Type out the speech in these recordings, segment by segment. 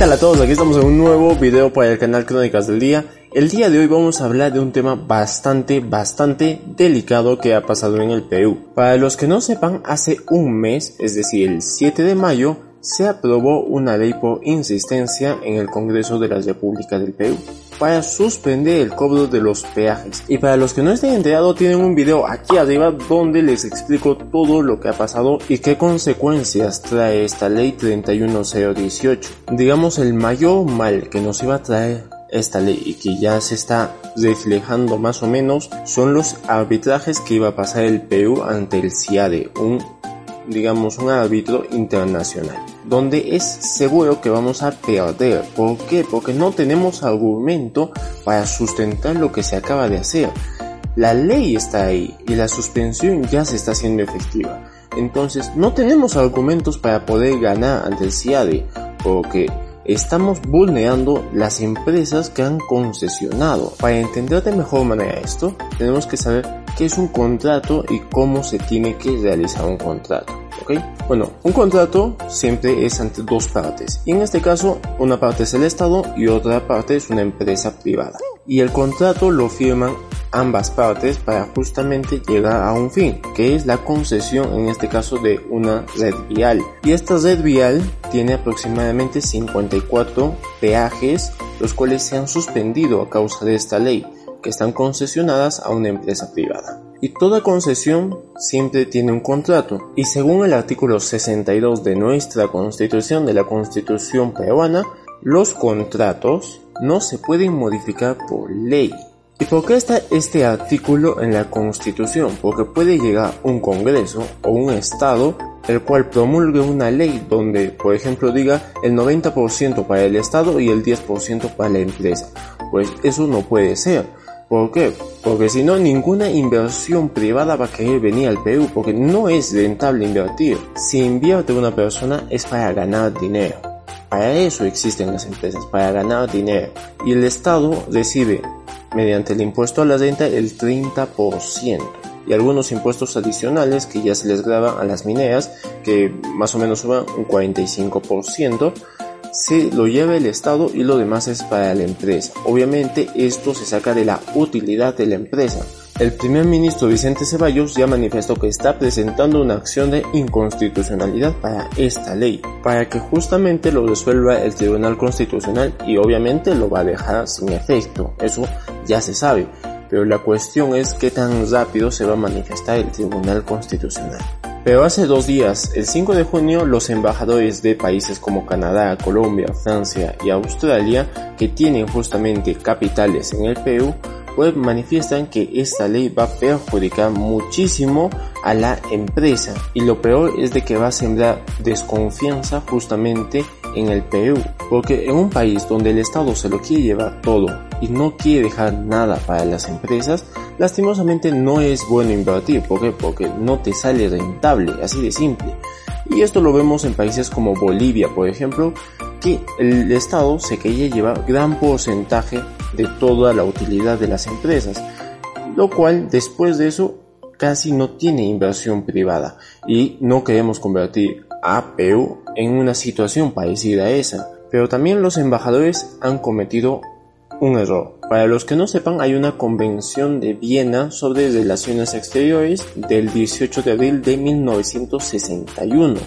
Hola a todos? Aquí estamos en un nuevo video para el canal Crónicas del Día. El día de hoy vamos a hablar de un tema bastante, bastante delicado que ha pasado en el Perú. Para los que no sepan, hace un mes, es decir, el 7 de mayo, se aprobó una ley por insistencia en el Congreso de la República del Perú para suspender el cobro de los peajes. Y para los que no estén enterados, tienen un video aquí arriba donde les explico todo lo que ha pasado y qué consecuencias trae esta ley 31018. Digamos el mayor mal que nos iba a traer esta ley y que ya se está reflejando más o menos son los arbitrajes que iba a pasar el Perú ante el CIADE, un digamos un árbitro internacional donde es seguro que vamos a perder. ¿Por qué? Porque no tenemos argumento para sustentar lo que se acaba de hacer. La ley está ahí y la suspensión ya se está haciendo efectiva. Entonces no tenemos argumentos para poder ganar ante el CIADE porque estamos vulnerando las empresas que han concesionado. Para entender de mejor manera esto, tenemos que saber qué es un contrato y cómo se tiene que realizar un contrato. Bueno, un contrato siempre es entre dos partes y en este caso una parte es el Estado y otra parte es una empresa privada. Y el contrato lo firman ambas partes para justamente llegar a un fin, que es la concesión en este caso de una red vial. Y esta red vial tiene aproximadamente 54 peajes, los cuales se han suspendido a causa de esta ley, que están concesionadas a una empresa privada. Y toda concesión siempre tiene un contrato. Y según el artículo 62 de nuestra constitución, de la constitución peruana, los contratos no se pueden modificar por ley. ¿Y por qué está este artículo en la Constitución? Porque puede llegar un Congreso o un Estado el cual promulgue una ley donde, por ejemplo, diga el 90% para el Estado y el 10% para la empresa. Pues eso no puede ser. ¿Por qué? Porque si no, ninguna inversión privada va a querer venir al Perú, porque no es rentable invertir. Si invierte una persona es para ganar dinero. Para eso existen las empresas, para ganar dinero. Y el Estado recibe, mediante el impuesto a la renta, el 30% y algunos impuestos adicionales que ya se les graban a las mineras, que más o menos suban un 45%, se lo lleva el Estado y lo demás es para la empresa. Obviamente esto se saca de la utilidad de la empresa. El primer ministro Vicente Ceballos ya manifestó que está presentando una acción de inconstitucionalidad para esta ley, para que justamente lo resuelva el Tribunal Constitucional y obviamente lo va a dejar sin efecto, eso ya se sabe, pero la cuestión es qué tan rápido se va a manifestar el Tribunal Constitucional. Pero hace dos días, el 5 de junio, los embajadores de países como Canadá, Colombia, Francia y Australia, que tienen justamente capitales en el Perú, pues manifiestan que esta ley va a perjudicar muchísimo a la empresa. Y lo peor es de que va a sembrar desconfianza justamente en el Perú, porque en un país donde el Estado se lo quiere llevar todo y no quiere dejar nada para las empresas, lastimosamente no es bueno invertir. ¿Por qué? Porque no te sale rentable, así de simple. Y esto lo vemos en países como Bolivia, por ejemplo, que el Estado se quería llevar gran porcentaje de toda la utilidad de las empresas, lo cual después de eso casi no tiene inversión privada y no queremos convertir a Perú en una situación parecida a esa. Pero también los embajadores han cometido un error. Para los que no sepan, hay una convención de Viena sobre relaciones exteriores del 18 de abril de 1961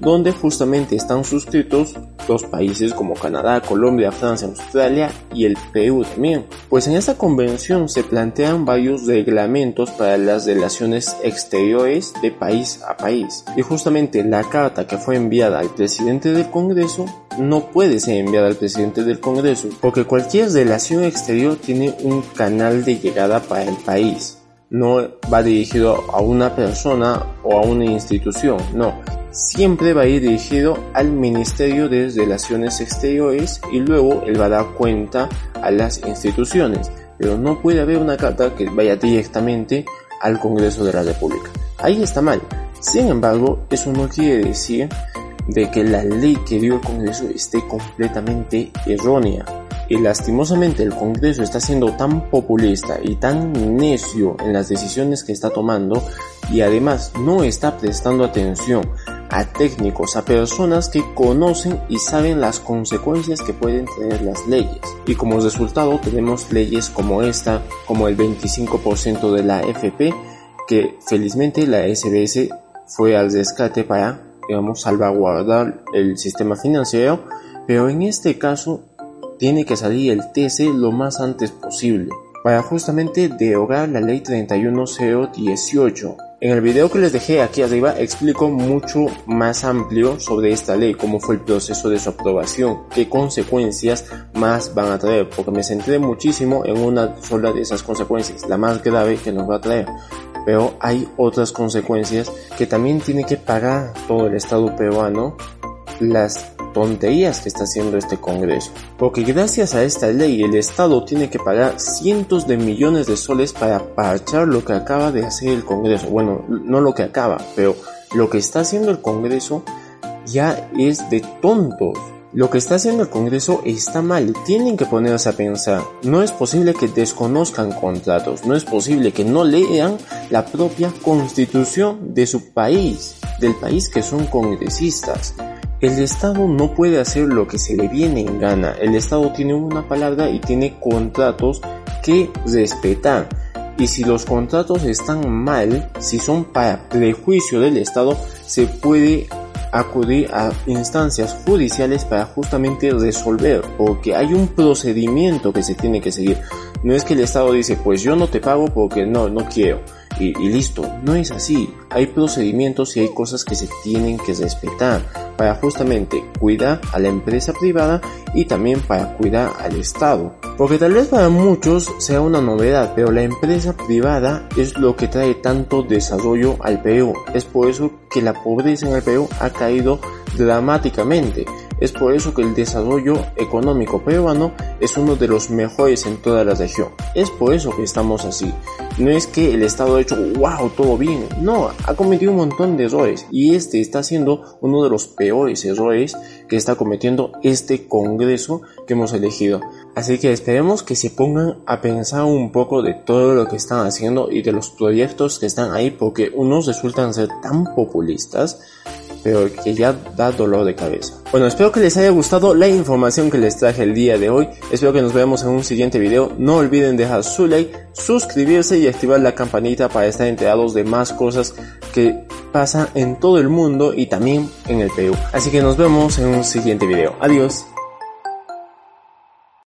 donde justamente están suscritos dos países como Canadá, Colombia, Francia, Australia y el Perú también. Pues en esta convención se plantean varios reglamentos para las relaciones exteriores de país a país. Y justamente la carta que fue enviada al presidente del Congreso no puede ser enviada al presidente del Congreso, porque cualquier relación exterior tiene un canal de llegada para el país no va dirigido a una persona o a una institución, no, siempre va a ir dirigido al Ministerio de Relaciones Exteriores y luego él va a dar cuenta a las instituciones, pero no puede haber una carta que vaya directamente al Congreso de la República. Ahí está mal. Sin embargo, eso no quiere decir de que la ley que dio el Congreso esté completamente errónea. Y lastimosamente el Congreso está siendo tan populista y tan necio en las decisiones que está tomando y además no está prestando atención a técnicos, a personas que conocen y saben las consecuencias que pueden tener las leyes. Y como resultado tenemos leyes como esta, como el 25% de la FP, que felizmente la SBS fue al rescate para, digamos, salvaguardar el sistema financiero, pero en este caso tiene que salir el TC lo más antes posible para justamente derogar la ley 31018. En el video que les dejé aquí arriba explico mucho más amplio sobre esta ley, cómo fue el proceso de su aprobación, qué consecuencias más van a traer, porque me centré muchísimo en una sola de esas consecuencias, la más grave que nos va a traer. Pero hay otras consecuencias que también tiene que pagar todo el Estado peruano las tonterías que está haciendo este Congreso. Porque gracias a esta ley el Estado tiene que pagar cientos de millones de soles para parchar lo que acaba de hacer el Congreso. Bueno, no lo que acaba, pero lo que está haciendo el Congreso ya es de tontos. Lo que está haciendo el Congreso está mal, tienen que ponerse a pensar. No es posible que desconozcan contratos, no es posible que no lean la propia constitución de su país, del país que son congresistas. El Estado no puede hacer lo que se le viene en gana. El Estado tiene una palabra y tiene contratos que respetar. Y si los contratos están mal, si son para prejuicio del Estado, se puede acudir a instancias judiciales para justamente resolver, porque hay un procedimiento que se tiene que seguir. No es que el Estado dice, pues yo no te pago porque no, no quiero y, listo. No es así. Hay procedimientos y hay cosas que se tienen que respetar para justamente cuidar a la empresa privada y también para cuidar al Estado. Porque tal vez para muchos sea una novedad, pero la empresa privada es lo que trae tanto desarrollo al Perú. Es por eso que la pobreza en el Perú ha caído dramáticamente. Es por eso que el desarrollo económico peruano es uno de los mejores en toda la región. Es por eso que estamos así. No es que el Estado ha hecho, wow, todo bien. No, ha cometido un montón de errores. Y este está siendo uno de los peores errores que está cometiendo este Congreso que hemos elegido. Así que esperemos que se pongan a pensar un poco de todo lo que están haciendo y de los proyectos que están ahí porque unos resultan ser tan populistas pero que ya da dolor de cabeza. Bueno, espero que les haya gustado la información que les traje el día de hoy. Espero que nos veamos en un siguiente video. No olviden dejar su like, suscribirse y activar la campanita para estar enterados de más cosas que pasan en todo el mundo y también en el Perú. Así que nos vemos en un siguiente video. Adiós.